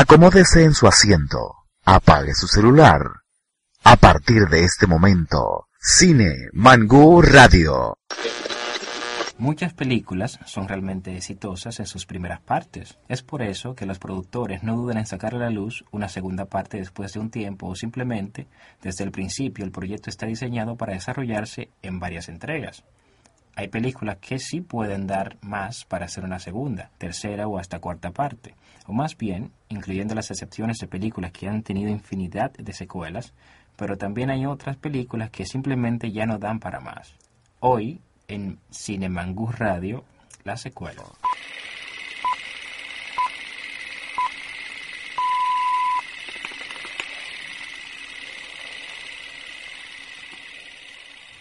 Acomódese en su asiento, apague su celular. A partir de este momento, Cine Mangú Radio. Muchas películas son realmente exitosas en sus primeras partes. Es por eso que los productores no dudan en sacar a la luz una segunda parte después de un tiempo o simplemente desde el principio el proyecto está diseñado para desarrollarse en varias entregas. Hay películas que sí pueden dar más para hacer una segunda, tercera o hasta cuarta parte, o más bien, incluyendo las excepciones de películas que han tenido infinidad de secuelas, pero también hay otras películas que simplemente ya no dan para más. Hoy, en Cinemangus Radio, la secuela.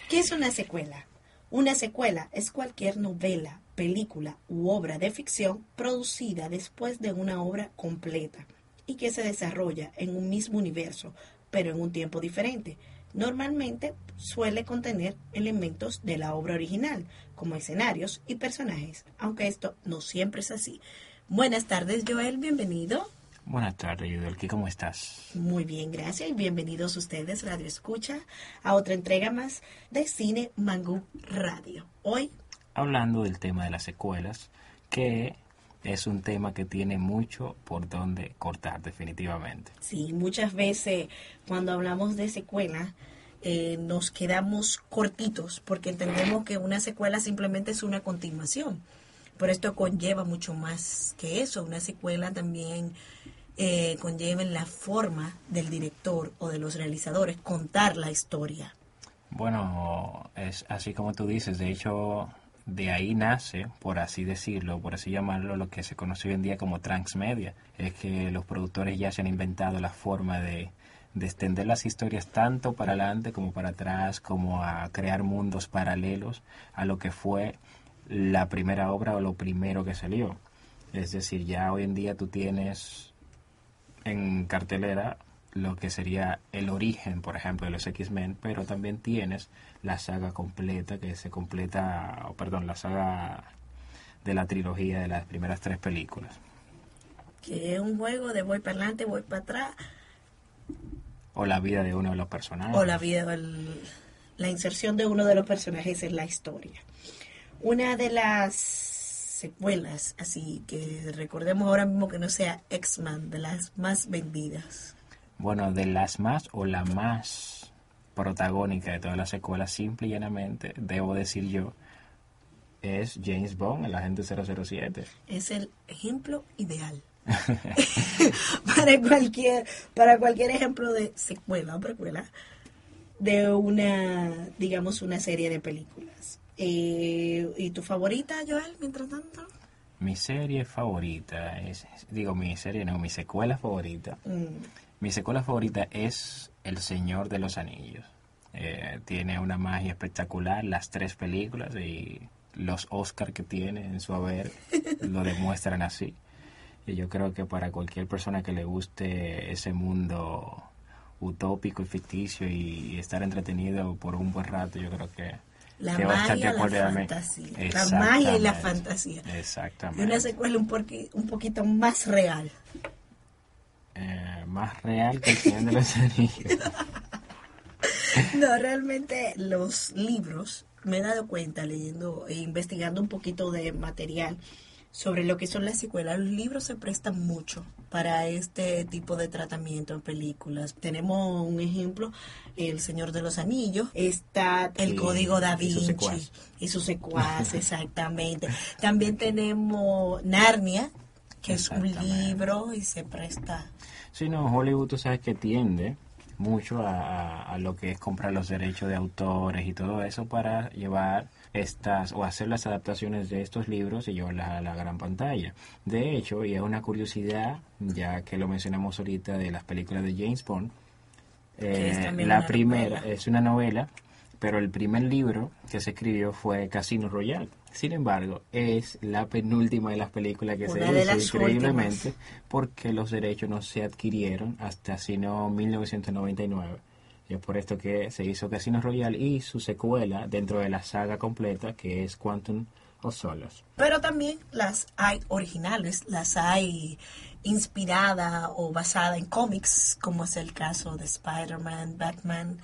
¿Qué es una secuela? Una secuela es cualquier novela, película u obra de ficción producida después de una obra completa y que se desarrolla en un mismo universo, pero en un tiempo diferente. Normalmente suele contener elementos de la obra original, como escenarios y personajes, aunque esto no siempre es así. Buenas tardes, Joel, bienvenido. Buenas tardes, Yudelki, ¿cómo estás? Muy bien, gracias y bienvenidos ustedes, Radio Escucha, a otra entrega más de Cine Mangú Radio. Hoy, Hablando del tema de las secuelas, que es un tema que tiene mucho por donde cortar definitivamente. sí, muchas veces cuando hablamos de secuela eh, nos quedamos cortitos porque entendemos que una secuela simplemente es una continuación. Pero esto conlleva mucho más que eso. Una secuela también eh, conlleva en la forma del director o de los realizadores contar la historia. Bueno, es así como tú dices, de hecho, de ahí nace, por así decirlo, por así llamarlo, lo que se conoce hoy en día como transmedia. Es que los productores ya se han inventado la forma de, de extender las historias tanto para adelante como para atrás, como a crear mundos paralelos a lo que fue la primera obra o lo primero que salió. Es decir, ya hoy en día tú tienes en cartelera lo que sería el origen, por ejemplo, de los X-Men, pero también tienes la saga completa que se completa, o perdón, la saga de la trilogía de las primeras tres películas. Que es un juego de voy para adelante, voy para atrás, O la vida de uno de los personajes. o la vida, el- la inserción de uno de los personajes en la historia. Una de las secuelas, así que recordemos ahora mismo que no sea X-Men, de las más vendidas. Bueno, de las más o la más protagónica de todas las secuelas, simple y llanamente, debo decir yo, es James Bond, el agente 007. Es el ejemplo ideal. para cualquier para cualquier ejemplo de secuela o precuela de una digamos una serie de películas Eh, y tu favorita Joel mientras tanto Mi serie favorita es, digo, mi serie no, mi secuela favorita. Mm, Mi secuela favorita es El Señor de los Anillos. Eh, tiene una magia espectacular, las tres películas y los Oscar que tiene en su haber lo demuestran así. Y yo creo que para cualquier persona que le guste ese mundo utópico y ficticio y estar entretenido por un buen rato, yo creo que, la magia la fantasía la magia y la Exactamente. fantasía y Exactamente. una secuela un, porqui- un poquito más real Eh, más real que el Señor de los Anillos. No, realmente los libros, me he dado cuenta leyendo e investigando un poquito de material sobre lo que son las secuelas, los libros se prestan mucho para este tipo de tratamiento en películas. Tenemos un ejemplo, El Señor de los Anillos, está El Código Da Vinci y su secuaz, exactamente. También tenemos Narnia, que es un libro y se presta. Sí, no, Hollywood tú sabes que tiende mucho a- a lo que es comprar los derechos de autores y todo eso para llevar estas o hacer las adaptaciones de estos libros y llevarlas a la gran pantalla. De hecho, y es una curiosidad, ya que lo mencionamos ahorita de las películas de James Bond, eh, la primera novela. es una novela, pero el primer libro que se escribió fue Casino Royale. Sin embargo, es la penúltima de las películas que Una se hizo increíblemente porque los derechos no se adquirieron hasta sino 1999. Y es por esto que se hizo Casino Royale y su secuela dentro de la saga completa que es Quantum of Solace. Pero también las hay originales, las hay inspirada o basada en cómics, como es el caso de Spider-Man, Batman,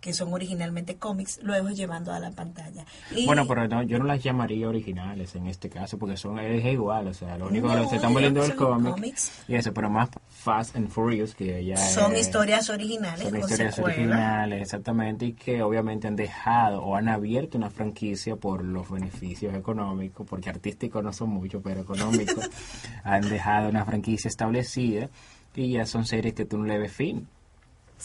que son originalmente cómics, luego llevando a la pantalla. Y- Bueno, pero no, yo no las llamaría originales en este caso porque son es igual, o sea, lo único que se están volviendo son el cómic cómics. y eso, pero más Fast and Furious que ya son es- historias originales Son historias secuela. originales, exactamente, y que obviamente han dejado o han abierto una franquicia por los beneficios económicos, porque artísticos no son muchos, pero económicos, han dejado una franquicia establecida y ya son series que tú no le ves fin.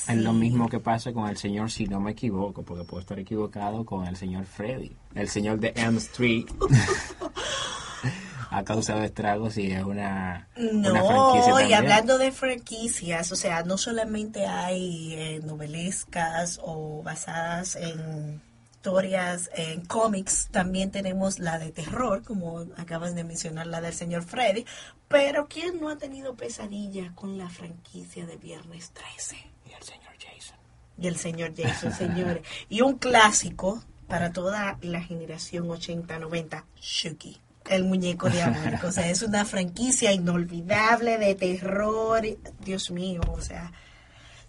Es lo mismo que pasa con el señor, si no me equivoco, porque puedo estar equivocado, con el señor Freddy. El señor de Elm Street ha causado estragos y es una, una franquicia No, y hablando de franquicias, o sea, no solamente hay eh, novelescas o basadas en historias, en cómics, también tenemos la de terror, como acabas de mencionar, la del señor Freddy, pero ¿quién no ha tenido pesadillas con la franquicia de Viernes 13? Y el señor Jason. Y el señor Jason, señores. Y un clásico para toda la generación 80-90, Chucky. El muñeco diabólico. O sea, es una franquicia inolvidable de terror. Dios mío, o sea.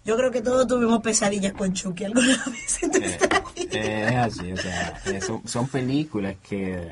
Yo creo que todos tuvimos pesadillas con Chucky alguna vez en Eh, vida. eh, es así, o sea, eh, son, son películas que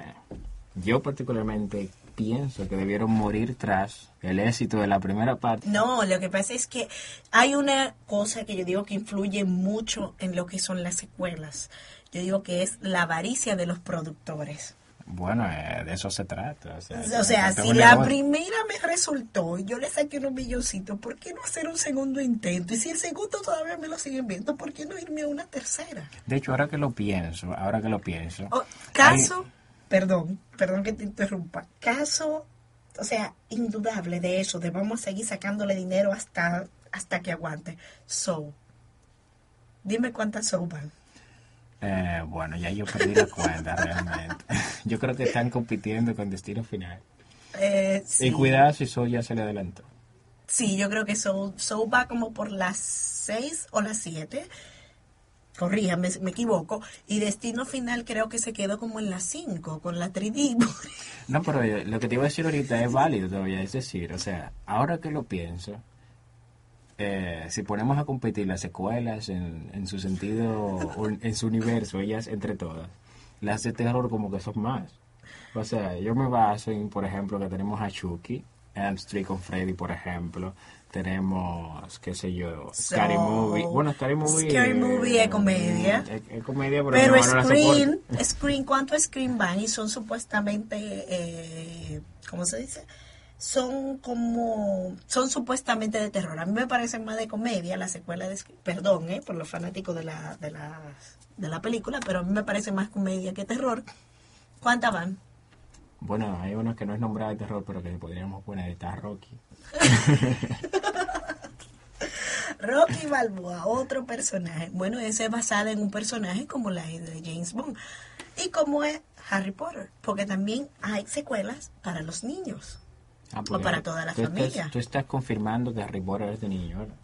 yo particularmente pienso que debieron morir tras el éxito de la primera parte. No, lo que pasa es que hay una cosa que yo digo que influye mucho en lo que son las secuelas. Yo digo que es la avaricia de los productores. Bueno, eh, de eso se trata. O sea, O sea, si la negocio. primera me resultó y yo le saqué unos milloncitos, ¿por qué no hacer un segundo intento? Y si el segundo todavía me lo siguen viendo, ¿por qué no irme a una tercera? De hecho, ahora que lo pienso, ahora que lo pienso, O- caso, perdón, perdón que te interrumpa, caso, o sea, indudable de eso, de vamos a seguir sacándole dinero hasta, hasta que aguante. So, dime cuántas so van. eh, bueno, ya yo perdí la cuenta realmente. Yo creo que están compitiendo con Destino Final. Eh, sí. Y cuidado si Soul ya se le adelantó. Sí, yo creo que Soul, Soul va como por las 6 o las 7. Corríjame, me equivoco. Y Destino Final creo que se quedó como en las 5 con la 3D. No, pero eh, lo que te iba a decir ahorita es válido todavía. Es decir, o sea, ahora que lo pienso, eh, si ponemos a competir las secuelas en, en su sentido, en su universo, ellas entre todas, las de terror como que son más. O sea, yo me baso en, por ejemplo, que tenemos a Chucky, Elm Street con Freddy, por ejemplo. Tenemos, qué sé yo, Scary Movie. Bueno, Scary Movie. Scary Movie es comedia. Es, es comedia, pero, Pero no Screen. Screen, ¿cuántos Screen van? Y son supuestamente, eh, ¿cómo se dice? Son como, son supuestamente de terror. A mí me parecen más de comedia la secuela de Scream. Perdón, eh, por los fanáticos de la, de la, de la película, pero a mí me parece más comedia que terror. ¿Cuántas van? Bueno, hay unos que no es nombrado de terror, pero que podríamos poner. Está Rocky. Rocky Balboa, otro personaje. Bueno, ese es basada en un personaje como la de James Bond. Y como es Harry Potter, porque también hay secuelas para los niños. Ah, O para toda la familia. Estás, tú estás confirmando que Harry Potter es de niño, ¿verdad?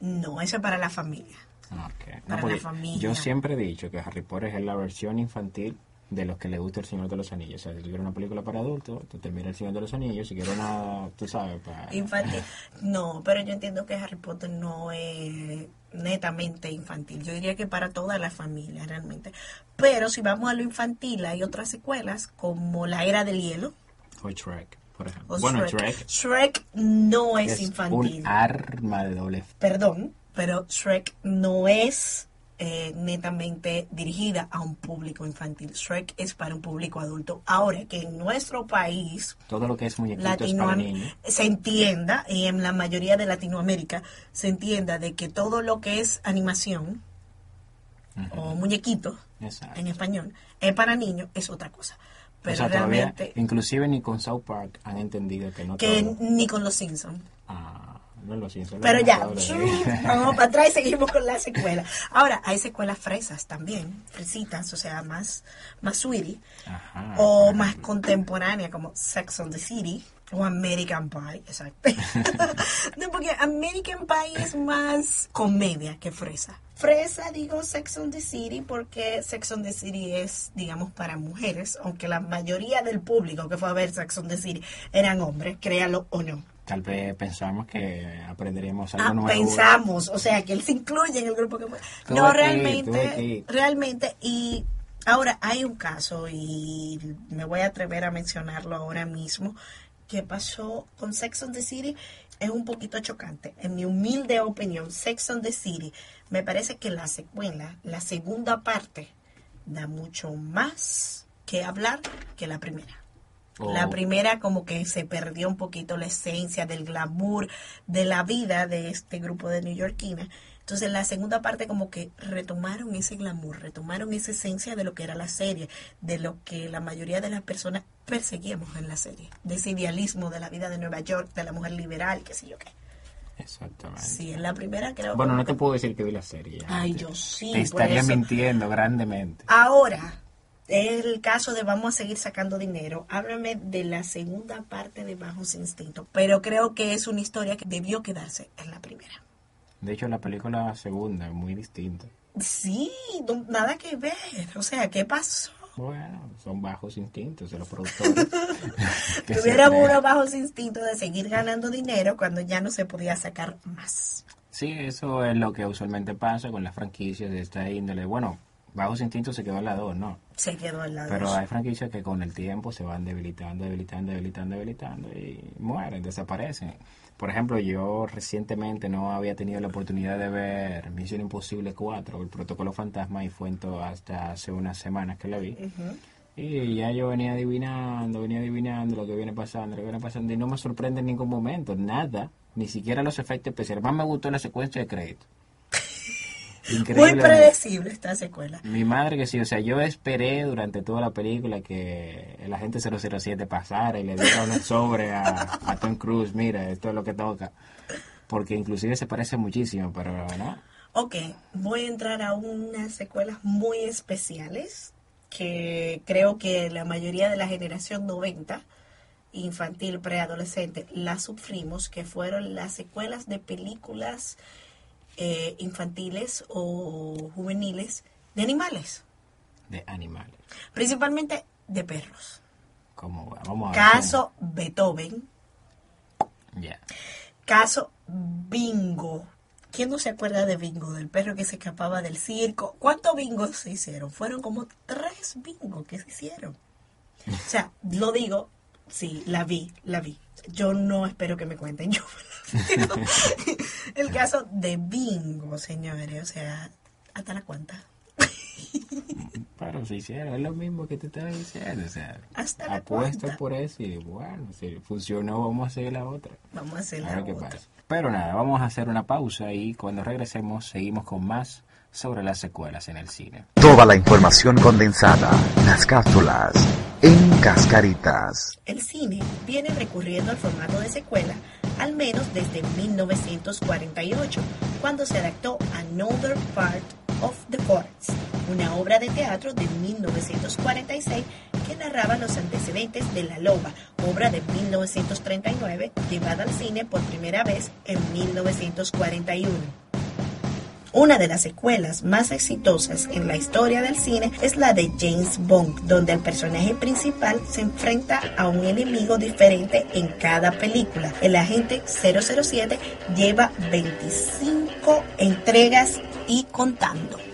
No, eso es para la familia. Ah, ok. No, Para la familia. Yo siempre he dicho que Harry Potter es la versión infantil de los que le gusta El Señor de los Anillos. O sea, si quieres una película para adultos, tú te miras El Señor de los Anillos. Si quieres una, tú sabes, para... Infantil. No, pero yo entiendo que Harry Potter no es netamente infantil. Yo diría que para toda la familia realmente. Pero si vamos a lo infantil, hay otras secuelas como La Era del Hielo. O Shrek. por ejemplo. O bueno, Shrek. Shrek Shrek no es, es infantil. un arma de doble. Perdón, pero Shrek no es eh, netamente dirigida a un público infantil. Shrek es para un público adulto. Ahora que en nuestro país Todo lo que es para niños. se entienda, y en la mayoría de Latinoamérica se entienda de que todo lo que es animación o muñequitos en español es para niños es otra cosa. Pero o sea, todavía, realmente inclusive ni con South Park han entendido que no que todo- ni con los Simpsons. Ah, no lo siento. no Pero ya, vamos para atrás y seguimos con la secuela. Ahora, hay secuelas fresas también, fresitas, o sea, más, más sweetie, Ajá, o más contemporánea como Sex on the City o American Pie, exacto. no, porque American Pie es más comedia que fresa. Fresa, digo Sex on the City porque Sex on the City es, digamos, para mujeres, aunque la mayoría del público que fue a ver Sex on the City eran hombres, créalo o no. Tal vez pensamos que aprenderíamos algo Ah, nuevo. pensamos, o sea, que él se incluye en el grupo que fue. Tuve No, realmente, realmente, y ahora hay un caso, y me voy a atrever a mencionarlo ahora mismo, que pasó con Sex on the City, es un poquito chocante. En mi humilde opinión, Sex on the City, me parece que la secuela, la segunda parte, da mucho más que hablar que la primera. Oh. La primera como que se perdió un poquito la esencia del glamour de la vida de este grupo de neoyorquinas. Entonces la segunda parte como que retomaron ese glamour, retomaron esa esencia de lo que era la serie, de lo que la mayoría de las personas perseguíamos en la serie, de ese idealismo de la vida de Nueva York, de la mujer liberal, qué sé yo qué. Exactamente. Sí, en la primera creo Bueno, no te puedo decir que vi la serie. Ay, Te- yo sí, Te estaría eso. mintiendo grandemente. Ahora, el caso de vamos a seguir sacando dinero. Háblame de la segunda parte de Bajos Instintos. Pero creo que es una historia que debió quedarse en la primera. De hecho, la película segunda es muy distinta. Sí, no- nada que ver. O sea, ¿qué pasó? Bueno, son bajos instintos de los productores. Tuviéramos unos bajos instintos de seguir ganando dinero cuando ya no se podía sacar más. Sí, eso es lo que usualmente pasa con las franquicias de esta índole. Bueno, Bajos Instintos se quedó en la 2, ¿no? Se quedó al lado. Pero hay franquicias que con el tiempo se van debilitando, debilitando, debilitando, debilitando y mueren, desaparecen. Por ejemplo, yo recientemente no había tenido la oportunidad de ver Misión Imposible 4, el protocolo fantasma, y fue en todo hasta hace unas semanas que la vi. Y ya yo venía adivinando, venía adivinando lo que viene pasando, lo que viene pasando, y no me sorprende en ningún momento, nada, ni siquiera los efectos especiales. Más me gustó la secuencia de crédito. Muy predecible esta secuela. Mi madre que sí, o sea, yo esperé durante toda la película que el agente 007 pasara y le diera un sobre a, a Tom Cruise, mira, esto es lo que toca. Porque inclusive se parece muchísimo, pero no. Ok, voy a entrar a unas secuelas muy especiales que creo que la mayoría de la generación 90, infantil, preadolescente, las sufrimos, que fueron las secuelas de películas eh, infantiles o juveniles de animales, De animales. principalmente de perros. Como, vamos a ver. Caso Beethoven, Ya. caso Bingo. ¿Quién no se acuerda de Bingo, del perro que se escapaba del circo? ¿Cuántos bingos se hicieron? Fueron como tres bingos que se hicieron. O sea, lo digo, sí, la vi, la vi. Yo no espero que me cuenten, yo la. El caso de Bingo, señores, o sea, hasta la cuenta. Pero se hicieron, es lo mismo que te estaba diciendo. O sea, Hasta la apuesto cuenta. por eso y bueno, si funcionó, vamos a hacer la otra. Vamos a hacer A la qué otra. pasa. Pero nada, vamos a hacer una pausa y cuando regresemos seguimos con más sobre las secuelas en el cine. Toda la información condensada, las cápsulas, en cascaritas. El cine viene recurriendo al formato de secuela al menos desde 1948, cuando se adaptó Another Part of the Forest, una obra de teatro de 1946 que narraba los antecedentes de La Loba, obra de 1939, llevada al cine por primera vez en 1941. Una de las secuelas más exitosas en la historia del cine es la de James Bond, donde el personaje principal se enfrenta a un enemigo diferente en cada película. El agente 007 lleva 25 entregas y contando.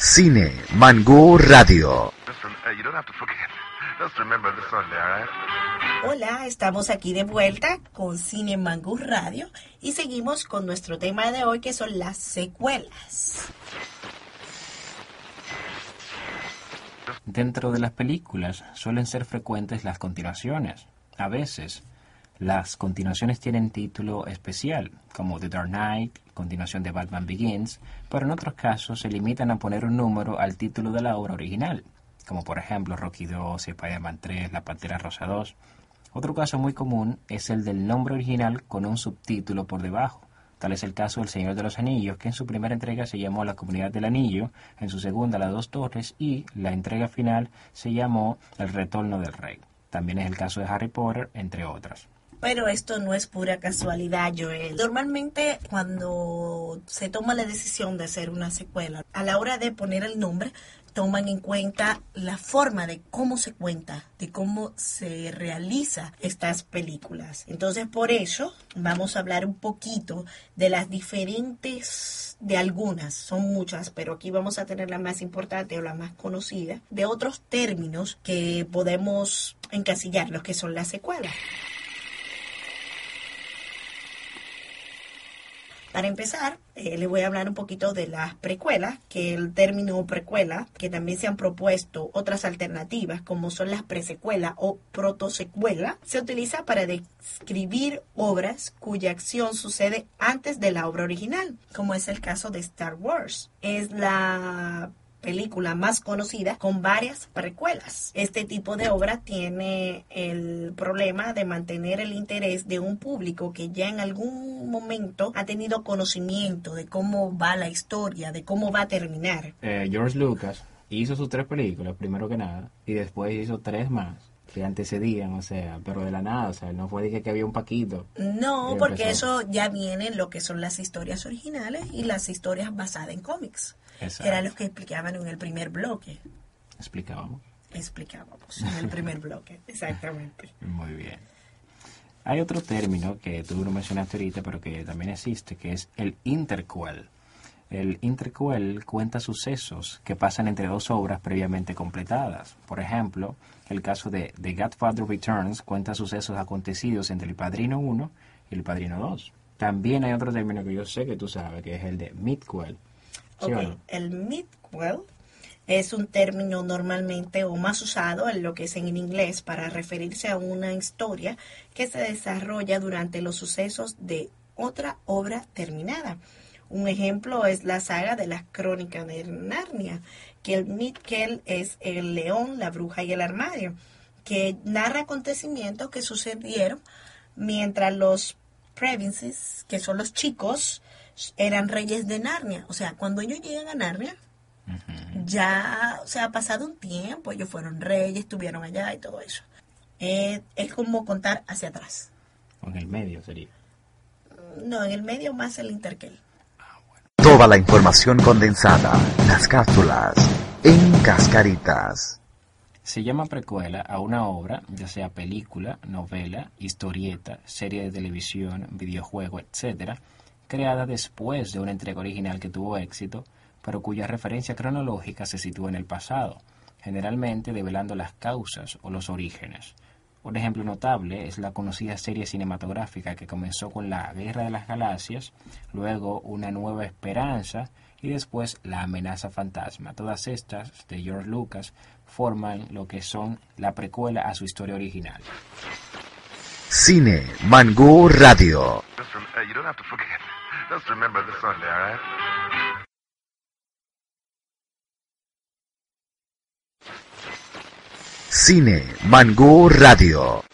Cine Mangú Radio. Hola, estamos aquí de vuelta con Cine Mangú Radio y seguimos con nuestro tema de hoy que son las secuelas. Dentro de las películas suelen ser frecuentes las continuaciones. A veces, las continuaciones tienen título especial, como The Dark Knight, continuación de Batman Begins, pero en otros casos se limitan a poner un número al título de la obra original, como por ejemplo Rocky 2, Spider-Man 3, La Pantera Rosa 2. Otro caso muy común es el del nombre original con un subtítulo por debajo. Tal es el caso del Señor de los Anillos, que en su primera entrega se llamó La Comunidad del Anillo, en su segunda Las Dos Torres y la entrega final se llamó El Retorno del Rey. También es el caso de Harry Potter, entre otras. Pero esto no es pura casualidad, Joel. Normalmente cuando se toma la decisión de hacer una secuela, a la hora de poner el nombre, toman en cuenta la forma de cómo se cuenta, de cómo se realiza estas películas. Entonces, por eso vamos a hablar un poquito de las diferentes, de algunas, son muchas, pero aquí vamos a tener la más importante o la más conocida, de otros términos que podemos encasillar, los que son las secuelas. Para empezar, eh, les voy a hablar un poquito de las precuelas, que el término precuela, que también se han propuesto otras alternativas, como son las presecuelas o protosecuela, se utiliza para describir obras cuya acción sucede antes de la obra original, como es el caso de Star Wars. Es la película más conocida con varias precuelas. Este tipo de obra tiene el problema de mantener el interés de un público que ya en algún momento ha tenido conocimiento de cómo va la historia, de cómo va a terminar. Eh, George Lucas hizo sus tres películas, primero que nada, y después hizo tres más que antecedían, o sea, pero de la nada, o sea, no fue de que, había un paquito. No, porque eso ya viene en lo que son las historias originales y las historias basadas en cómics. Era lo que explicaban en el primer bloque. Explicábamos. Explicábamos en el primer bloque, exactamente. Muy bien. Hay otro término que tú no mencionaste ahorita, pero que también existe, que es el interquel. El interquel cuenta sucesos que pasan entre dos obras previamente completadas. Por ejemplo, el caso de The Godfather Returns cuenta sucesos acontecidos entre El Padrino 1 y El Padrino 2. También hay otro término que yo sé que tú sabes, que es el de midquel, el midquel es un término normalmente o más usado en lo que es en inglés para referirse a una historia que se desarrolla durante los sucesos de otra obra terminada. Un ejemplo es la saga de las crónicas de Narnia, que el Midquel es el león, la bruja y el armario, que narra acontecimientos que sucedieron mientras los Provinces, que son los chicos, eran reyes de Narnia. O sea, cuando ellos llegan a Narnia, ya, o sea, ha pasado un tiempo, ellos fueron reyes, estuvieron allá y todo eso. Eh, es como contar hacia atrás. ¿O en el medio sería? No, en el medio más el interquel. Toda la información condensada, las cápsulas, en cascaritas. Se llama precuela a una obra, ya sea película, novela, historieta, serie de televisión, videojuego, etcétera, creada después de una entrega original que tuvo éxito, pero cuya referencia cronológica se sitúa en el pasado, generalmente develando las causas o los orígenes. Un ejemplo notable es la conocida serie cinematográfica que comenzó con la Guerra de las Galaxias, luego Una Nueva Esperanza y después La Amenaza Fantasma. Todas estas, de George Lucas, forman lo que son la precuela a su historia original. Cine Mangú Radio. Cine Mangú Radio.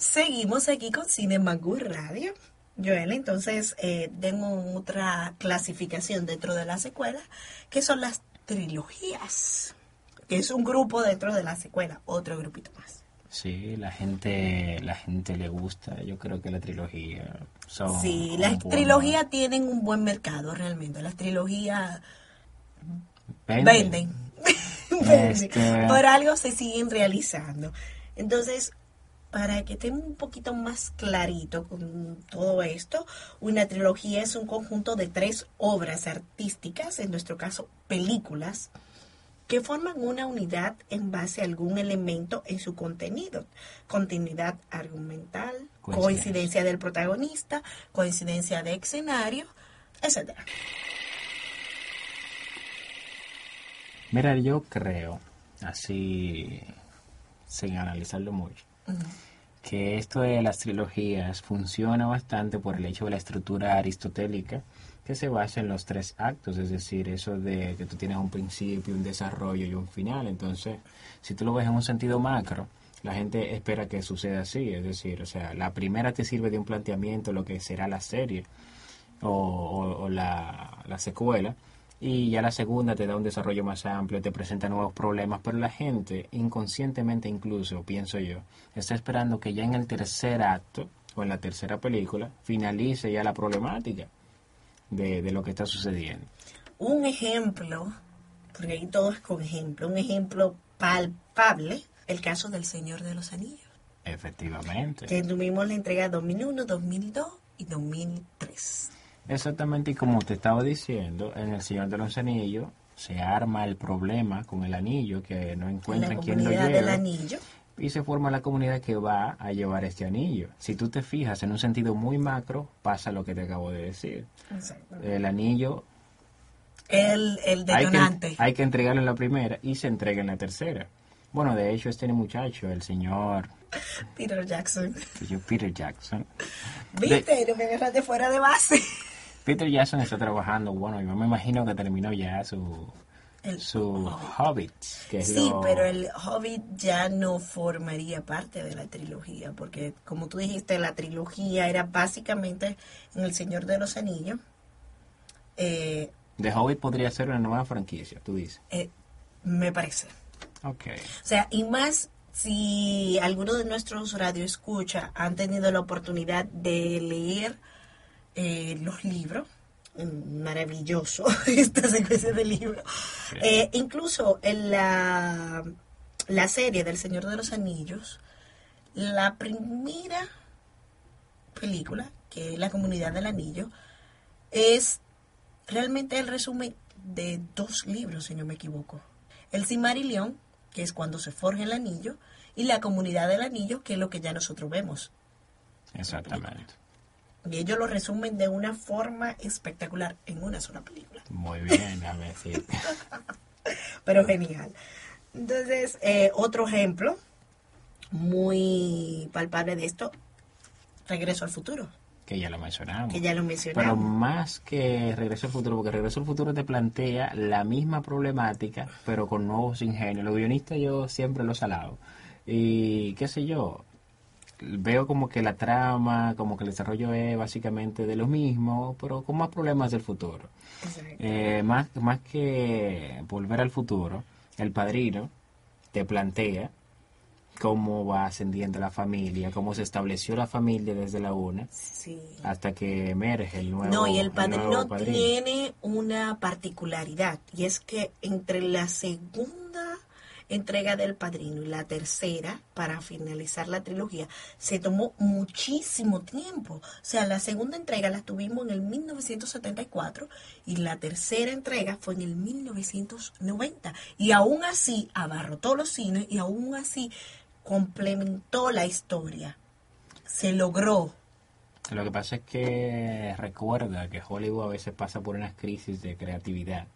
Seguimos aquí con Cine Mangú Radio. Joel, entonces eh, tengo otra clasificación dentro de la secuela, que son las trilogías, que es un grupo dentro de la secuela, otro grupito más. Sí, la gente, la gente le gusta. Yo creo que la trilogía son. Sí, las trilogías tienen un buen mercado realmente. Las trilogías venden. Este, Por algo se siguen realizando. Entonces, para que estemos un poquito más clarito con todo esto, una trilogía es un conjunto de tres obras artísticas, en nuestro caso películas, que forman una unidad en base a algún elemento en su contenido. Continuidad argumental, Coincidencia. coincidencia del protagonista, coincidencia de escenario, etcétera. Mira, yo creo, así sin analizarlo mucho, que esto de las trilogías funciona bastante por el hecho de la estructura aristotélica que se basa en los tres actos, es decir, eso de que tú tienes un principio, un desarrollo y un final. Entonces, si tú lo ves en un sentido macro, la gente espera que suceda así, es decir, o sea, la primera te sirve de un planteamiento, lo que será la serie o, la, la secuela, y ya la segunda te da un desarrollo más amplio, te presenta nuevos problemas, pero la gente, inconscientemente incluso, pienso yo, está esperando que ya en el tercer acto o en la tercera película finalice ya la problemática de, de lo que está sucediendo. Un ejemplo, porque ahí todo es con ejemplo, un ejemplo palpable, el caso del Señor de los Anillos, Efectivamente. que tuvimos la entrega 2001, 2002 y 2003. Exactamente, y como te estaba diciendo, en El Señor de los Anillos se arma el problema con el anillo, que no En la encuentran quién lo comunidad del anillo. Y se forma la comunidad que va a llevar este anillo. Si tú te fijas en un sentido muy macro, pasa lo que te acabo de decir. El anillo El, el hay que, detonante. hay que entregarlo en la primera y se entrega en la tercera. Bueno, de hecho, este muchacho, el señor Peter Jackson. Peter Jackson, ¿Viste? No me agarraste fuera de base. Peter Jackson está trabajando, bueno, yo me imagino que terminó ya su, El- su Hobbit, que es Sí, lo- pero el Hobbit ya no formaría parte de la trilogía, porque como tú dijiste, la trilogía era básicamente en El Señor de los Anillos. Eh, The Hobbit podría ser una nueva franquicia, tú dices. eh, me parece. Ok. O sea, y más si algunos de nuestros radioescuchas han tenido la oportunidad de leer eh, los libros, maravilloso esta secuencia de libros. Eh, incluso en la, la serie del Señor de los Anillos, la primera película, que es La Comunidad del Anillo, es realmente el resumen de dos libros, si no me equivoco. El Cimarilión, que es cuando se forja el anillo, y la Comunidad del Anillo, que es lo que ya nosotros vemos. Exactamente. Y ellos lo resumen de una forma espectacular en una sola película. Muy bien, a si... pero genial. Entonces, eh, otro ejemplo muy palpable de esto, Regreso al futuro, que ya lo mencionamos. que ya lo Pero mencionamos. más que Regreso al Futuro, porque Regreso al Futuro te plantea la misma problemática, pero con nuevos ingenios. Los guionistas yo siempre los alabo. Y qué sé yo, veo como que la trama, como que el desarrollo es básicamente de lo mismo, pero con más problemas del futuro. Eh, más, más que volver al futuro, el padrino te plantea cómo va ascendiendo la familia, cómo se estableció la familia desde la una Sí. hasta que emerge el nuevo No, y el padrino. tiene una particularidad, y es que entre la segunda entrega del padrino y la tercera, para finalizar la trilogía, se tomó muchísimo tiempo. O sea, la segunda entrega la tuvimos en el 1974 y la tercera entrega fue en el 1990. Y aún así abarrotó los cines y aún así complementó la historia. Se logró. Lo que pasa es que recuerda que Hollywood a veces pasa por unas crisis de creatividad.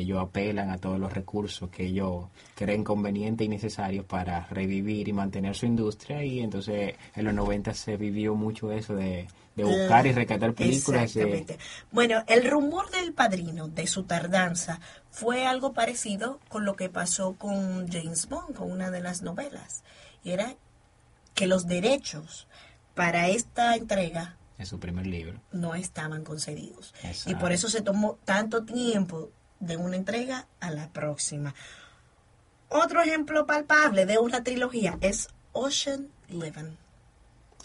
Ellos apelan a todos los recursos que ellos creen convenientes y necesarios para revivir y mantener su industria. Y entonces en los 90 se vivió mucho eso de, de buscar y rescatar películas. de- Exactamente. Bueno, el rumor del padrino, de su tardanza, fue algo parecido con lo que pasó con James Bond, con una de las novelas. Y era que los derechos para esta entrega en su primer libro. no estaban concedidos. Y por eso se tomó tanto tiempo de una entrega a la próxima. Otro ejemplo palpable de una trilogía es Ocean Eleven.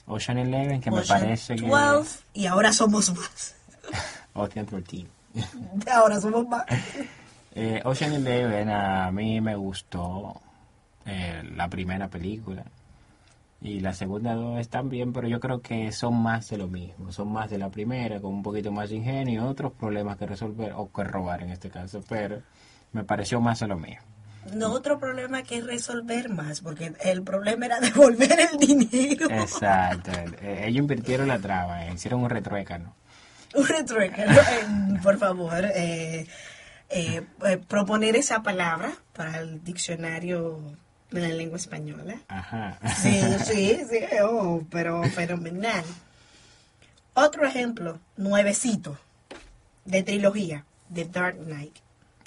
Ocean Eleven, que me Ocean parece que... 12, y ahora somos más. Ocean 13. Ahora somos más. Eh, Ocean Eleven a mí me gustó eh, la primera película. Y las segundas dos están bien, pero yo creo que son más de lo mismo. Son más de la primera, con un poquito más de ingenio, otros problemas que resolver, o que robar en este caso, pero me pareció más de lo mismo. No otro problema que resolver más, porque el problema era devolver el dinero. Exacto. Eh, Ellos invirtieron la traba, eh, hicieron un retruécano. Un retruécano, eh, por favor, eh, eh, proponer esa palabra para el diccionario la lengua española. Ajá. Sí, sí, sí, oh, pero fenomenal. Otro ejemplo, nuevecito, de trilogía, The Dark Knight.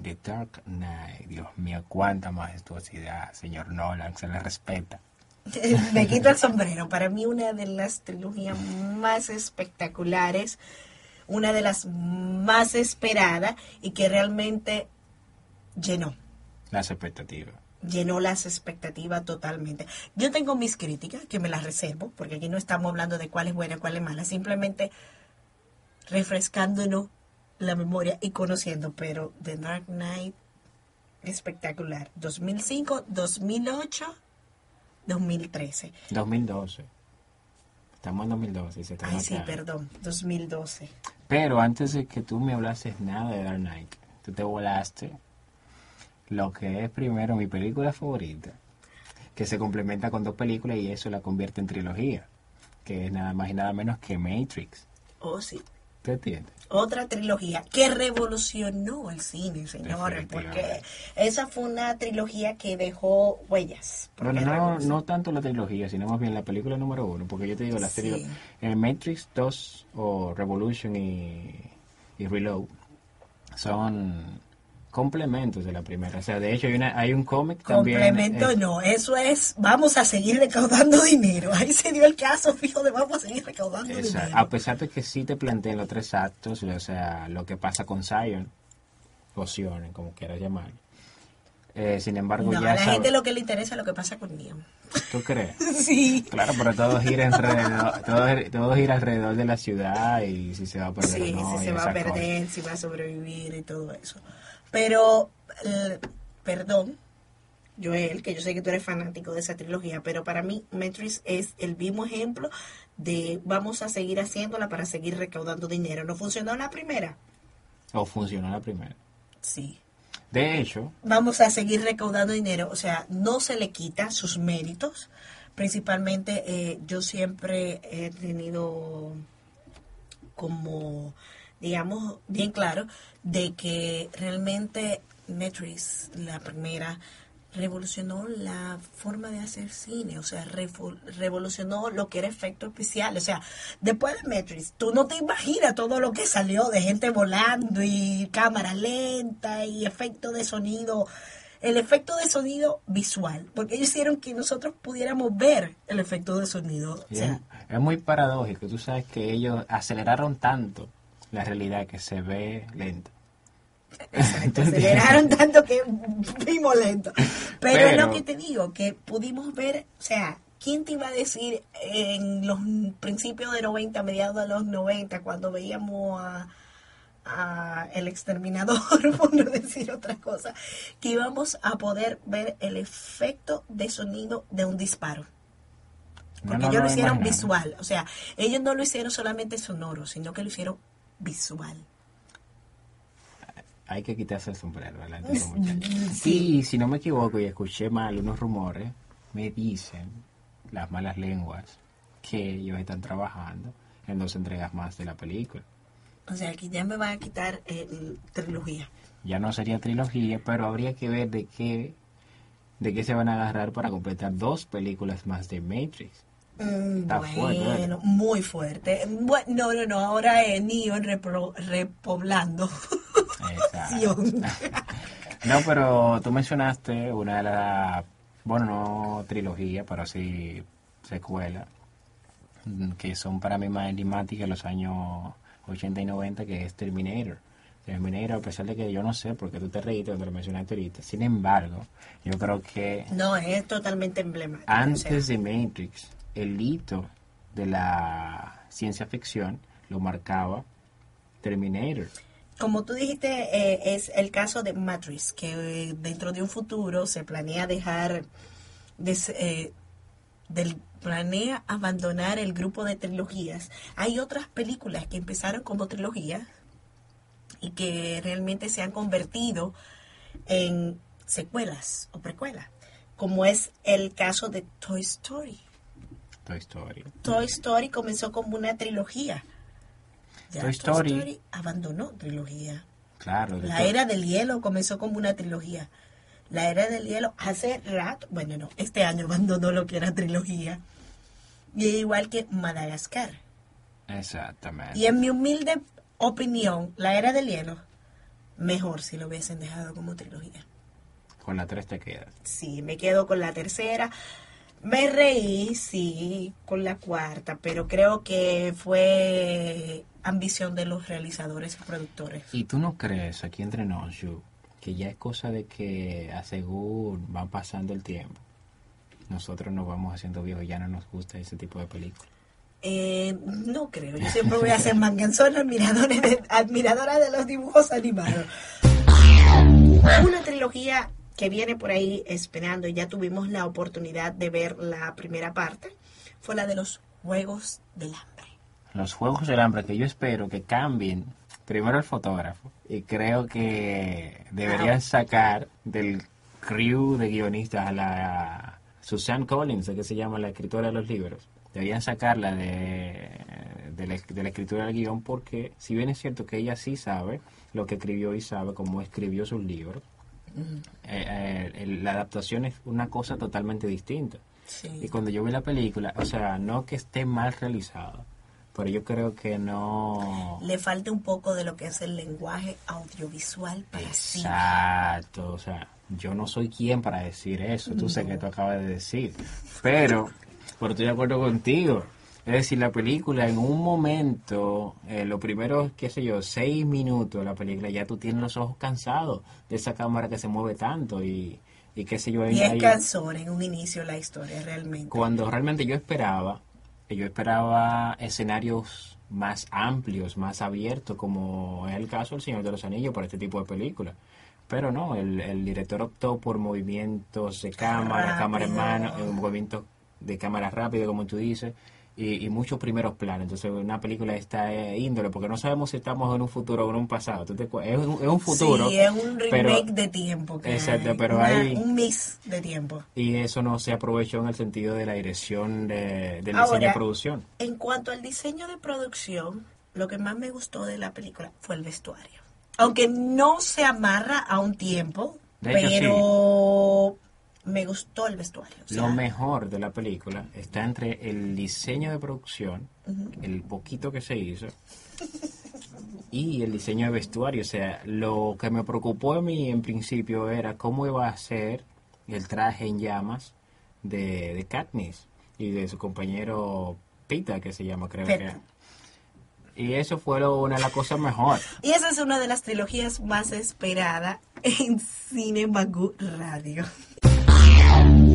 The Dark Knight, Dios mío, cuánta majestuosidad, señor Nolan, se le respeta. Me quito el sombrero. Para mí una de las trilogías más espectaculares, una de las más esperadas y que realmente llenó, Las expectativas. Llenó las expectativas totalmente. Yo tengo mis críticas que me las reservo, porque aquí no estamos hablando de cuál es buena cuál es mala, simplemente refrescándonos la memoria y conociendo, pero The Dark Knight espectacular. 2005, 2008, 2013. 2012. Estamos en 2012 y se Ay, sí, notando. perdón, 2012. Pero antes de que tú me hablases nada de Dark Knight, tú te volaste lo que es primero mi película favorita, que se complementa con dos películas y eso la convierte en trilogía, que es nada más y nada menos que Matrix. Oh, sí. ¿Te entiendes? Otra trilogía que revolucionó el cine, señores, porque esa fue una trilogía que dejó huellas. Bueno, no, no tanto la trilogía, sino más bien la película número uno, porque yo te digo, la Sí. serie eh, Matrix 2 o Revolution y, y Reload son complementos de la primera. O sea, de hecho hay, una, hay un cómic también. Complemento eh, no, eso es, vamos a seguir recaudando dinero. Ahí se dio el caso fijo de vamos a seguir recaudando dinero. a pesar de que sí te plantean los tres actos, o sea, lo que pasa con Zion, o Sion, como quieras llamarlo. Eh, sin embargo, No, a ya la sabes- gente lo que le interesa es lo que pasa con Neo. ¿Tú crees? Sí. Claro, pero todo gira alrededor, todo, todo gira alrededor de la ciudad y si se va a perder Sí, o no. si se va a perder, si va a sobrevivir y todo eso. Pero, perdón, Joel, que yo sé que tú eres fanático de esa trilogía, pero para mí Matrix es el mismo ejemplo de vamos a seguir haciéndola para seguir recaudando dinero. ¿No funcionó la primera? O funcionó la primera. Sí. De hecho, Vamos a seguir recaudando dinero. O sea, no se le quita sus méritos. Principalmente eh, yo siempre he tenido como, digamos, bien claro de que realmente Matrix, la primera, revolucionó la forma de hacer cine, o sea, revo- revolucionó lo que era efecto especial, o sea, después de Matrix, tú no te imaginas todo lo que salió de gente volando y cámara lenta y efecto de sonido, el efecto de sonido visual, porque ellos hicieron que nosotros pudiéramos ver el efecto de sonido, o es, sea, es muy paradójico. Tú sabes que ellos aceleraron tanto la realidad que se ve lenta. Exacto, aceleraron tanto que vimos lento. Pero, es Pero- lo que te digo, que pudimos ver, o sea, ¿quién te iba a decir en los principios de 90, mediados de los 90, cuando veíamos a, a El Exterminador, por no decir otra cosa, que íbamos a poder ver el efecto de sonido de un disparo? No, Porque no, ellos no lo hicieron imaginaba. visual, o sea, ellos no lo hicieron solamente sonoro, sino que lo hicieron visual. Hay que quitarse el sombrero los muchachos. Y si no me equivoco y escuché mal unos rumores, me dicen las malas lenguas que ellos están trabajando en dos entregas más de la película. O sea, que ya me van a quitar el trilogía. Ya no sería trilogía, pero habría que ver de qué de qué se van a agarrar para completar dos películas más de Matrix. Mm, Está fuerte, bueno, muy fuerte. Bueno, no, no, no, ahora es repro- repoblando. Exacto. No, pero tú mencionaste una de las, bueno, no trilogía, pero sí secuela, mm, que son para mí más enigmáticas de los años 80 y 90, que es Terminator. Terminator, a pesar de que yo no sé por qué tú te reíste cuando lo mencionaste ahorita, sin embargo, yo creo que No, es totalmente emblemático. antes o sea, de Matrix, el hito de la ciencia ficción lo marcaba Terminator. como tú dijiste, eh, es el caso de Matrix, que eh, dentro de un futuro se planea dejar de, se- eh, del planea abandonar el grupo de trilogías. Hay otras películas que empezaron como trilogías y que realmente se han convertido en secuelas o precuelas, como es el caso de Toy Story. Toy Story. Toy Story comenzó como una trilogía. Ya Toy Story- abandonó trilogía. Claro. La era del hielo comenzó como una trilogía. La era del hielo hace rato, bueno, no, este año abandonó lo que era trilogía. Y igual que Madagascar. Exactamente. Y en mi humilde opinión, la era del hielo, mejor si lo hubiesen dejado como trilogía. Con la 3 te quedas. Sí, me quedo con la tercera. Me reí, sí, con la cuarta, pero creo que fue ambición de los realizadores y productores. ¿Y tú no crees, aquí entre nos, Yu, que ya es cosa de que a según va pasando el tiempo, nosotros nos vamos haciendo viejos y ya no nos gusta ese tipo de películas? Eh, no creo, yo siempre voy a ser manganzona admiradora de, admiradora de los dibujos animados. Una trilogía que viene por ahí esperando, y ya tuvimos la oportunidad de ver la primera parte, fue la de los Juegos del Hambre. Los Juegos del Hambre, que yo espero que cambien primero el fotógrafo, y creo que deberían sacar del crew de guionistas a la Suzanne Collins, que se llama la escritora de los libros. Deberían sacarla de, de, la, de la escritura del guion porque si bien es cierto que ella sí sabe lo que escribió y sabe cómo escribió sus libros, eh, eh, la adaptación es una cosa totalmente distinta. Y cuando yo vi la película, o sea, no que esté mal realizada, pero yo creo que no... Le falta un poco de lo que es el lenguaje audiovisual para sí. Exacto, o sea, yo no soy quien para decir eso, tú sé que tú acabas de decir, pero, pero estoy de acuerdo contigo. Es decir, la película en un momento, eh, los primeros, qué sé yo, seis minutos de la película, ya tú tienes los ojos cansados de esa cámara que se mueve tanto y, y qué sé yo. ahí- Y es cansón en un inicio la historia, realmente. cuando realmente yo esperaba, yo esperaba escenarios más amplios, más abiertos, como es el caso del Señor de los Anillos para este tipo de películas. Pero no, el, el director optó por movimientos de cámara, cámara en mano, Rápido. eh, movimientos de cámara rápido, como tú dices, y, y muchos primeros planos. Entonces, una película de esta eh, índole, porque no sabemos si estamos en un futuro o en un pasado. ¿Tú te es, un, es un futuro. Sí, es un remake pero- de tiempo. que Exacto, hay. pero Una- hay- Un mix de tiempo. Y eso no se aprovechó en el sentido de la dirección de, del Ahora, diseño de producción. En cuanto al diseño de producción, lo que más me gustó de la película fue el vestuario. Aunque no se amarra a un tiempo, De hecho, pero me gustó el vestuario. o sea, Lo mejor de la película está entre el diseño de producción, el poquito que se hizo, y el diseño de vestuario. O sea, lo que me preocupó a mí en principio era cómo iba a ser el traje en llamas de, de Katniss y de su compañero Pita, que se llama, creo Peta. que. Y eso fue lo- una de las cosas mejor. Y esa es una de las trilogías más esperadas en Cine Magoo Radio.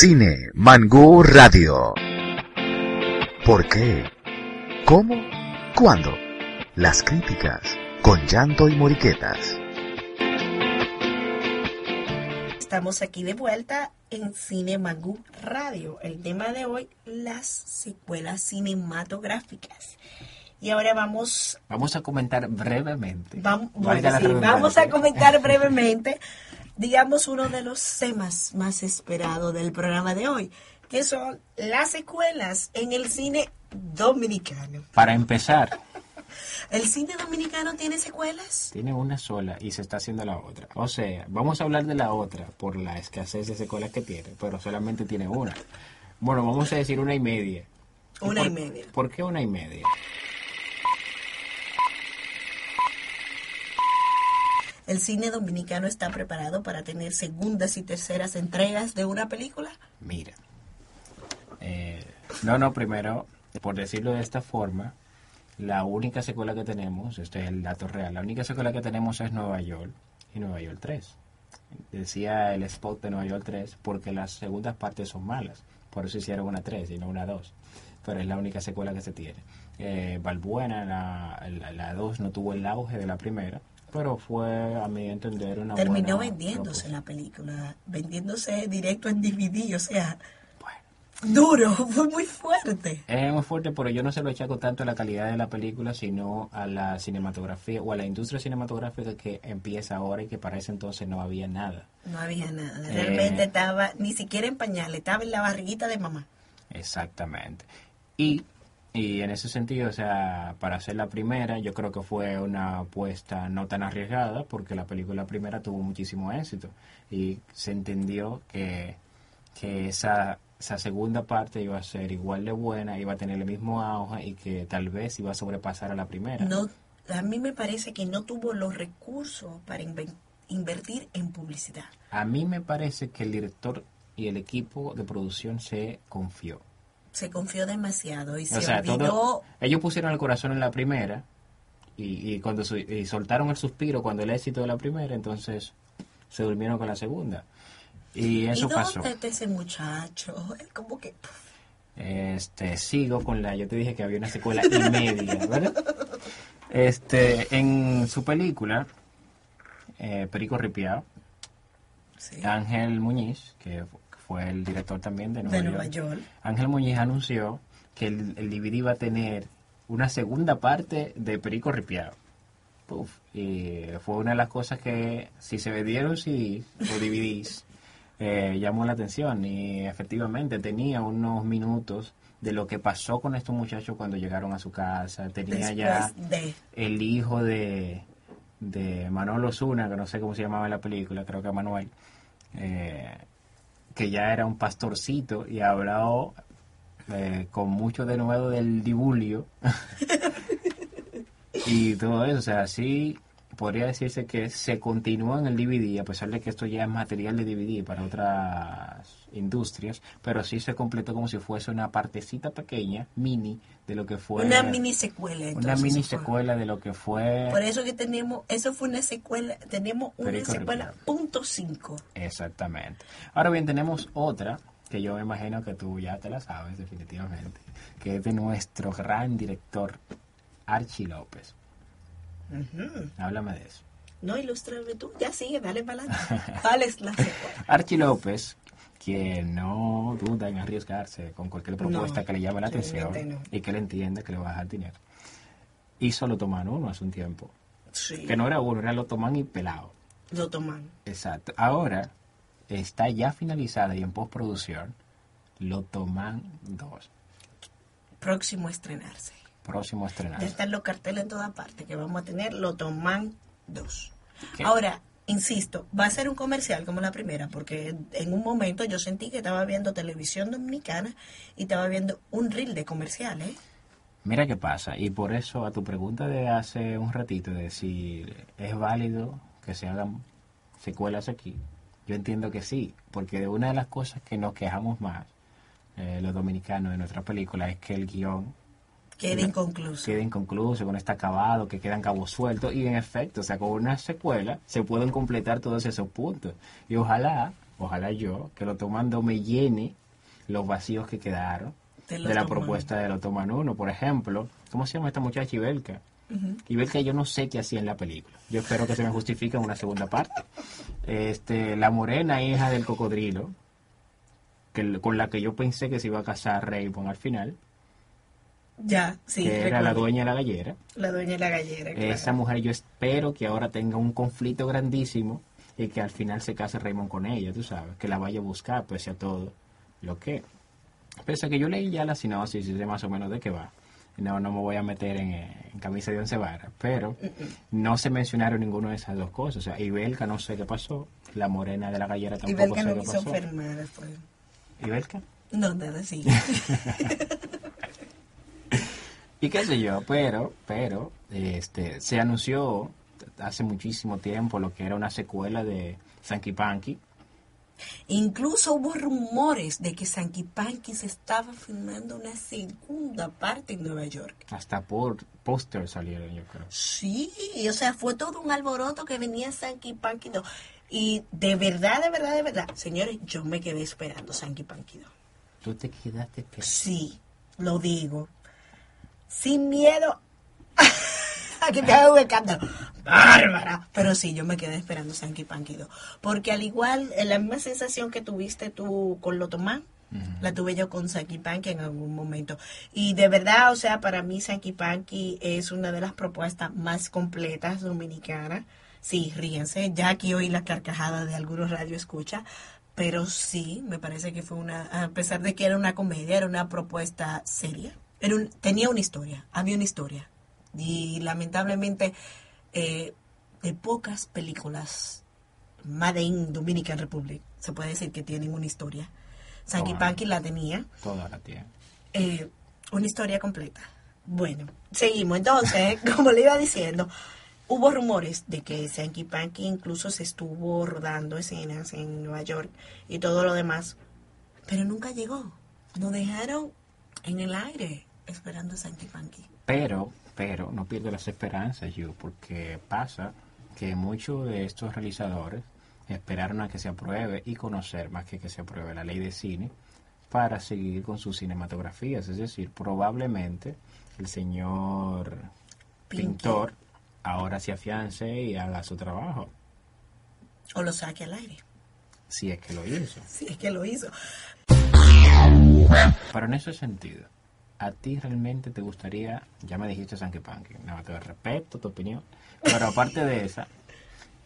Cine Mangú Radio. ¿Por qué? ¿Cómo? ¿Cuándo? Las críticas con llanto y moriquetas. Estamos aquí de vuelta en Cine Mangú Radio. El tema de hoy, las secuelas cinematográficas. Y ahora vamos, Vamos a comentar brevemente. vam- sí, vamos a comentar brevemente, digamos, uno de los temas más esperados del programa de hoy, que son las secuelas en el cine dominicano. Para empezar, ¿El cine dominicano tiene secuelas? tiene una sola y se está haciendo la otra. O sea, vamos a hablar de la otra por la escasez de secuelas que tiene, pero solamente tiene una. Bueno, vamos a decir una y media. Una y por- media. ¿Por qué una y media? ¿El cine dominicano está preparado para tener segundas y terceras entregas de una película? Mira. Eh, no, no, primero, por decirlo de esta forma, la única secuela que tenemos, este es el dato real, la única secuela que tenemos es Nueva York y Nueva York 3. Decía el spot de Nueva York 3 porque las segundas partes son malas, por eso hicieron una 3 y no una 2. Pero es la única secuela que se tiene. Eh, Balbuena, la, la, la 2 no tuvo el auge de la primera, pero fue, a mi entender, una Terminó buena vendiéndose propuesta. la película, vendiéndose directo en DVD, o sea, Bueno. duro, fue muy fuerte. Es muy fuerte, pero yo no se lo echaco tanto a la calidad de la película, sino a la cinematografía o a la industria cinematográfica que empieza ahora y que para ese entonces no había nada. No había nada, Eh. realmente estaba ni siquiera en pañales, estaba en la barriguita de mamá. Exactamente. Y, y en ese sentido, o sea, para hacer la primera, yo creo que fue una apuesta no tan arriesgada, porque la película primera tuvo muchísimo éxito y se entendió que, que esa, esa segunda parte iba a ser igual de buena, iba a tener el mismo auge y que tal vez iba a sobrepasar a la primera. No, a mí me parece que no tuvo los recursos para inven- invertir en publicidad. A mí me parece que el director y el equipo de producción se confió. Se confió demasiado y se o sea, olvidó. todo, ellos pusieron el corazón en la primera y, y cuando su- y soltaron el suspiro cuando el éxito de la primera, entonces se durmieron con la segunda. Y eso ¿Y pasó. dónde está ese muchacho? Como que... Este, sigo con la, yo te dije que había una secuela y media, ¿verdad? Este, en su película, eh, Perico Ripiao, sí, Ángel Muñiz, que fue el director también de Nueva, de Nueva York. Ángel Muñiz anunció que el, el DVD iba a tener una segunda parte de Perico Ripiao. Puf, y fue una de las cosas que, si se vendieron CDs o DVDs, eh, llamó la atención. Y efectivamente tenía unos minutos de lo que pasó con estos muchachos cuando llegaron a su casa. Tenía ya de... el hijo de, de Manuel Osuna, que no sé cómo se llamaba en la película, creo que Manuel, eh, que ya era un pastorcito y habló eh, con mucho de nuevo del dibulio y todo eso, o sea, sí podría decirse que se continúa en el DVD, a pesar de que esto ya es material de DVD para otras industrias, pero sí se completó como si fuese una partecita pequeña, mini, de lo que fue una mini secuela. una entonces, mini fue. secuela de lo que fue Por eso que tenemos, eso fue una secuela, tenemos una Perico secuela punto cinco. exactamente. Ahora bien, tenemos otra que yo me imagino que tú ya te la sabes definitivamente, que es de nuestro gran director Archie López. Háblame de eso. No, ilústrame tú, ya sigue, dale para adelante. ¿Cuál es la secuela? Archie López, que no duda en arriesgarse con cualquier propuesta No, que le llame la atención no. y que él entienda que le va a dejar dinero. Hizo Lo Toman uno hace un tiempo, Sí, que no era uno, era Lo Toman y pelado. lo toman. Exacto. Ahora está ya finalizada y en postproducción Lo Toman 2, Próximo a estrenarse. Próximo a Ya estrenar. están los carteles en toda parte que vamos a tener lo toman dos. ¿Qué? Ahora, insisto, va a ser un comercial como la primera, porque en un momento yo sentí que estaba viendo televisión dominicana y estaba viendo un reel de comerciales. Mira qué pasa, y por eso a tu pregunta de hace un ratito, de si es válido que se hagan secuelas aquí, yo entiendo que sí, porque una de las cosas que nos quejamos más, eh, los dominicanos de nuestra película, es que el guion Queda inconcluso. queda inconcluso, que no está acabado, que quedan cabos sueltos, y en efecto, o sea, con una secuela se pueden completar todos esos puntos. Y ojalá ojalá yo, que el Otomando me llene los vacíos que quedaron de la propuesta del Otoman 1. Por ejemplo, ¿cómo se llama esta muchacha Ibelka? Ibelka yo no sé qué hacía en la película. Yo espero que se me justifique en una segunda parte. Este, la morena hija del cocodrilo, que, con la que yo pensé que se iba a casar Raymond al final, Ya, sí. que era la dueña de la gallera. La dueña de la gallera. claro. Esa mujer yo espero que ahora tenga un conflicto grandísimo y que al final se case Raymond con ella, tú sabes, que la vaya a buscar pese a todo lo que... Pese a que yo leí ya la sinopsis y sé más o menos de qué va. No, no me voy a meter en, en camisa de once varas, pero no se mencionaron ninguna de esas dos cosas. O sea, Ibelka no sé qué pasó, la morena de la gallera tampoco Belka sé no qué quiso pasó. enfermar después. ¿Ibelka? No, nada, sí. Y qué sé yo, pero, pero, este, se anunció hace muchísimo tiempo lo que era una secuela de Sankey Panky. Incluso hubo rumores de que Sankey Panky se estaba filmando una segunda parte en Nueva York. Hasta por póster salieron, yo creo. Sí, o sea, fue todo un alboroto que venía Sankey Panky 2. Y de verdad, de verdad, de verdad, señores, yo me quedé esperando Sankey Panky 2. Tú te quedaste esperando. Sí, lo digo. Sin miedo a que me haga un escándalo. Bárbara. Pero sí, yo me quedé esperando Sankey Panky 2. Porque al igual, eh, la misma sensación que tuviste tú con Lotomán, la tuve yo con Sankey Panky en algún momento. Y de verdad, o sea, para mí Sankey Panky es una de las propuestas más completas dominicanas. Sí, ríense, ya aquí oí la carcajada de algunos radio escucha, pero sí, me parece que fue una, a pesar de que era una comedia, era una propuesta seria. Era un- tenía una historia, había una historia. Y lamentablemente, eh, de pocas películas Made in Dominican Republic, se puede decir que tienen una historia. Sankey Ojalá. Panky la tenía, Toda la tía. eh, una historia completa. Bueno, seguimos. Entonces, como le iba diciendo, hubo rumores de que Sankey Panky incluso se estuvo rodando escenas en Nueva York y todo lo demás, pero nunca llegó. Nos dejaron en el aire esperando a Sankey Panky. Pero, pero, no pierdo las esperanzas yo, porque pasa que muchos de estos realizadores esperaron a que se apruebe y conocer más que que se apruebe la ley de cine para seguir con sus cinematografías. Es decir, probablemente el señor Pinky. pintor ahora se afiance y haga su trabajo, O lo saque al aire. si es que lo hizo. Si es que lo hizo. Pero en ese sentido, ¿a ti realmente te gustaría, ya me dijiste Sankey Panky, no, te respeto tu opinión, pero aparte de esa,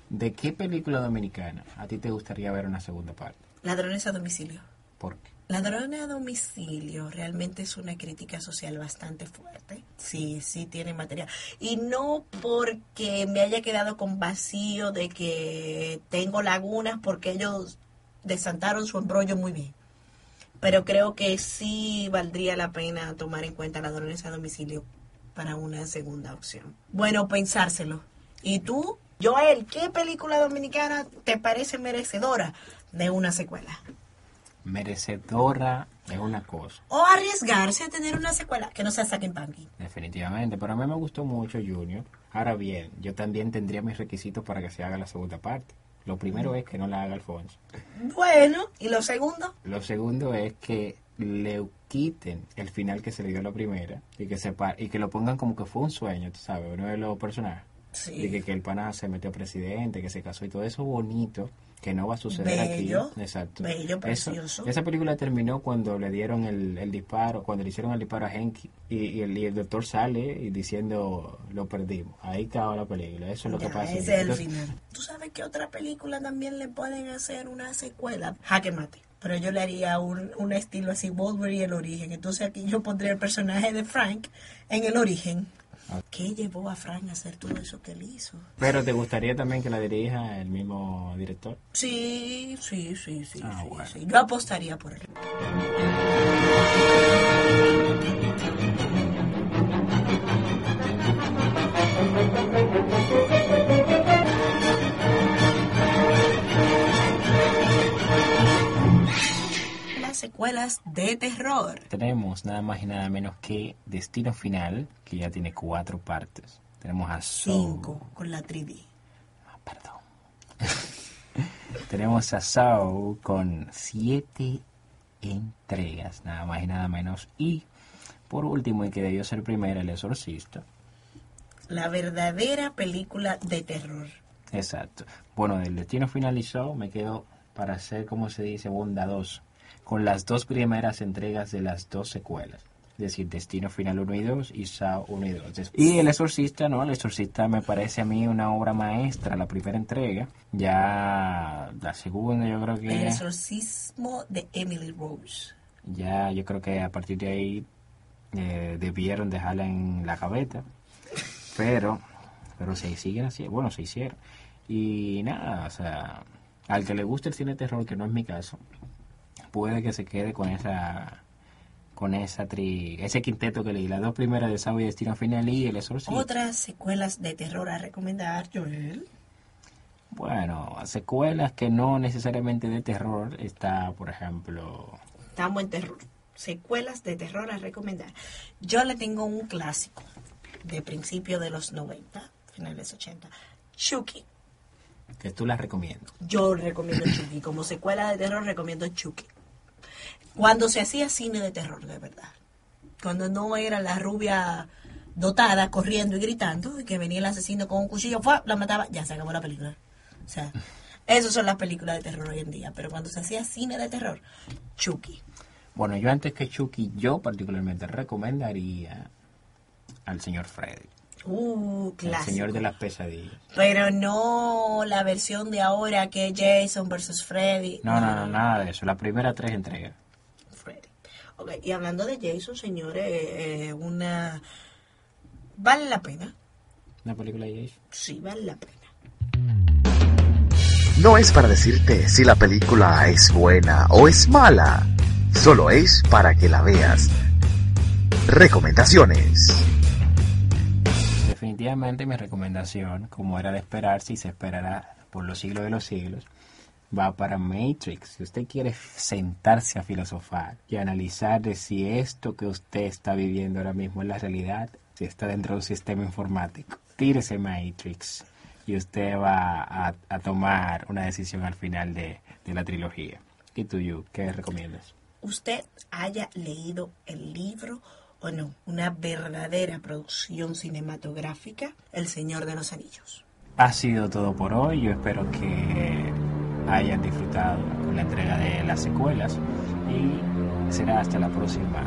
¿de qué película dominicana a ti te gustaría ver una segunda parte? Ladrones a domicilio. ¿Por qué? Ladrones a domicilio realmente es una crítica social bastante fuerte. Sí, sí tiene material. Y no porque me haya quedado con vacío de que tengo lagunas porque ellos desantaron su embrollo muy bien. Pero creo que sí valdría la pena tomar en cuenta ladrones a domicilio para una segunda opción. Bueno, pensárselo. ¿Y tú, Joel, qué película dominicana te parece merecedora de una secuela? Merecedora es una cosa, o arriesgarse a tener una secuela que no sea Saquen Panky. definitivamente, pero a mí me gustó mucho Junior. Ahora bien, yo también tendría mis requisitos para que se haga la segunda parte. Lo primero es que no la haga Alfonso. Bueno, y lo segundo, Lo segundo es que le quiten el final que se le dio a la primera y que sepa y que lo pongan como que fue un sueño, tú sabes, uno de los personajes. Sí. Y que, que el pana se metió presidente, que se casó y todo eso bonito que no va a suceder Bello, aquí. Exacto. bello, Eso- precioso. esa película terminó cuando le dieron el, el disparo, cuando le hicieron el disparo a Henky y, y el, y el doctor sale y diciendo lo perdimos. Ahí acaba la película. Eso es lo que pasa. ese es el Entonces, final. ¿Tú sabes qué otra película también le pueden hacer una secuela? Jaque mate. Pero yo le haría un, un estilo así, Wolverine y el origen. Entonces aquí yo pondría el personaje de Frank en el origen. Ah. ¿Qué llevó a Frank a hacer todo eso que él hizo? Pero te gustaría también que la dirija el mismo director. Sí, sí, sí, sí. Ah, sí, bueno. sí. Yo apostaría por él. Secuelas de terror. Tenemos nada más y nada menos que Destino Final, que ya tiene cuatro partes. Tenemos a Soul. Cinco con la 3D. Ah, perdón. tenemos a Saw con siete entregas, nada más y nada menos. Y por último, y que debió ser primero, El Exorcista. La verdadera película de terror. Exacto. Bueno, el destino finalizó, me quedo para ser, como se dice, bondadoso, con las dos primeras entregas de las dos secuelas. Es decir, Destino Final 1 y 2 y Saw 1 y 2. Y El Exorcista, ¿no? El Exorcista me parece a mí una obra maestra, la primera entrega. Ya la segunda yo creo que... El exorcismo de Emily Rose. Ya yo creo que a partir de ahí eh, debieron dejarla en la gaveta. Pero, pero se siguen así, bueno, se hicieron. Y nada, o sea, al que le guste el cine de terror, que no es mi caso, puede que se quede con esa con esa tri, ese quinteto que leí, las dos primeras de Saw y Destino Final y El Exorcista. Otras secuelas de terror a recomendar, Joel. Bueno, secuelas que no necesariamente de terror, está, por ejemplo... Estamos en terror. Secuelas de terror a recomendar. Yo le tengo un clásico de principio de los 90, finales 80. Chucky. Que tú las recomiendas. Yo recomiendo Chucky. Como secuela de terror recomiendo Chucky. Cuando se hacía cine de terror, de verdad. Cuando no era la rubia dotada corriendo y gritando y que venía el asesino con un cuchillo, ¡fua! la mataba, ya se acabó la película. O sea, esas son las películas de terror hoy en día. Pero cuando se hacía cine de terror, Chucky. Bueno, yo antes que Chucky, yo particularmente recomendaría al señor Freddy. Uh, El clásico. señor de las pesadillas. Pero no la versión de ahora que es Jason versus Freddy. No, no, no, nada de eso. Las primeras tres entregas. Freddy. Ok, y hablando de Jason, señores, eh, una... ¿Vale la pena? ¿Una película de Jason? Sí, vale la pena. No es para decirte si la película es buena o es mala, solo es para que la veas. Recomendaciones. Definitivamente mi recomendación, como era de esperar, si se esperará por los siglos de los siglos, va para Matrix. Si usted quiere sentarse a filosofar y analizar de si esto que usted está viviendo ahora mismo es la realidad, si está dentro de un sistema informático, tírese Matrix y usted va a, a tomar una decisión al final de, de la trilogía. ¿Y tú, Yu, qué recomiendas? Usted haya leído el libro o no, una verdadera producción cinematográfica, El Señor de los Anillos. Ha sido todo por hoy. Yo espero que hayan disfrutado con la entrega de las secuelas. Y será hasta la próxima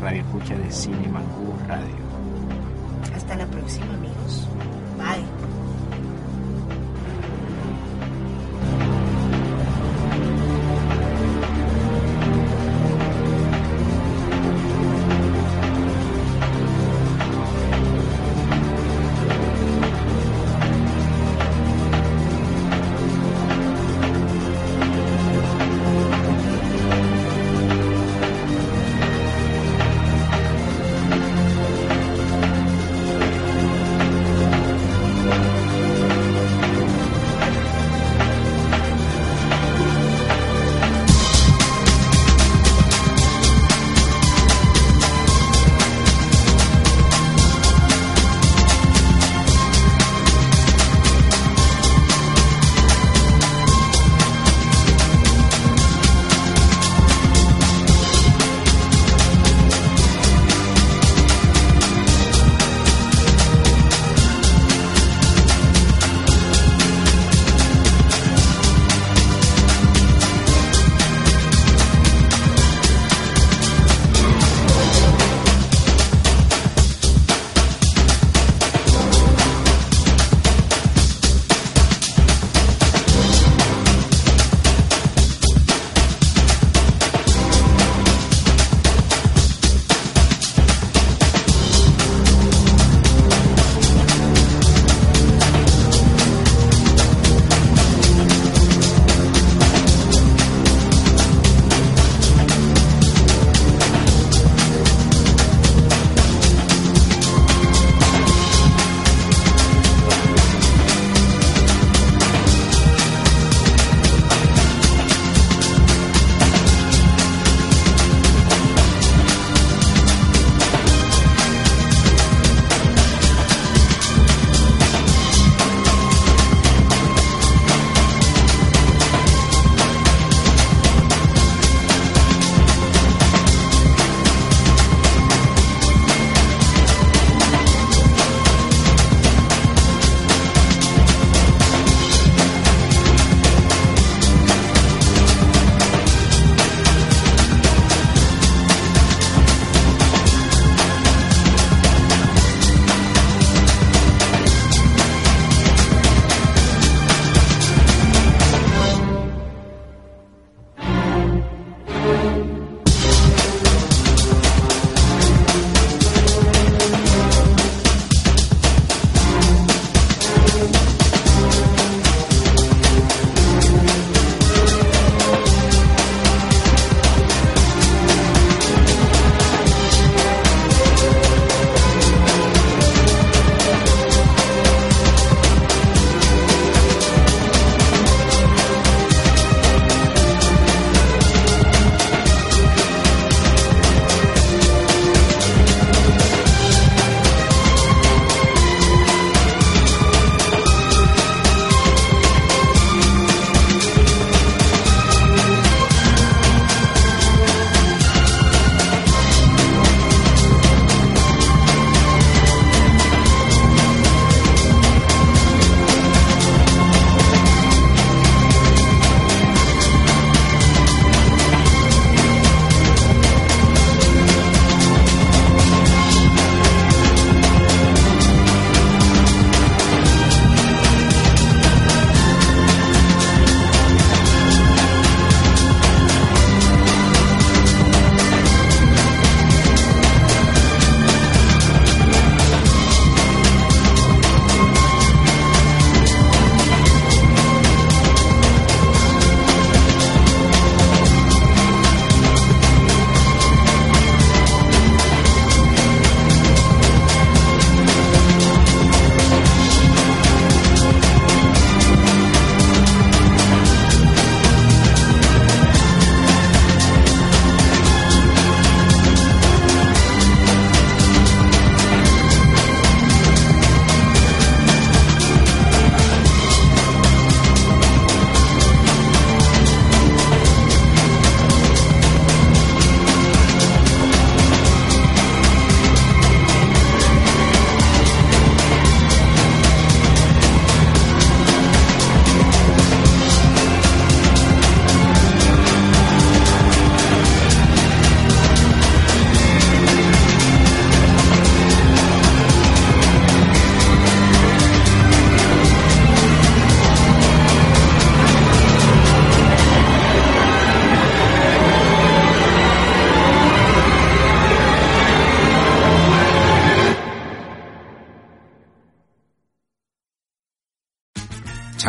radio escucha de Cine Mangú Radio. Hasta la próxima, amigos. Bye.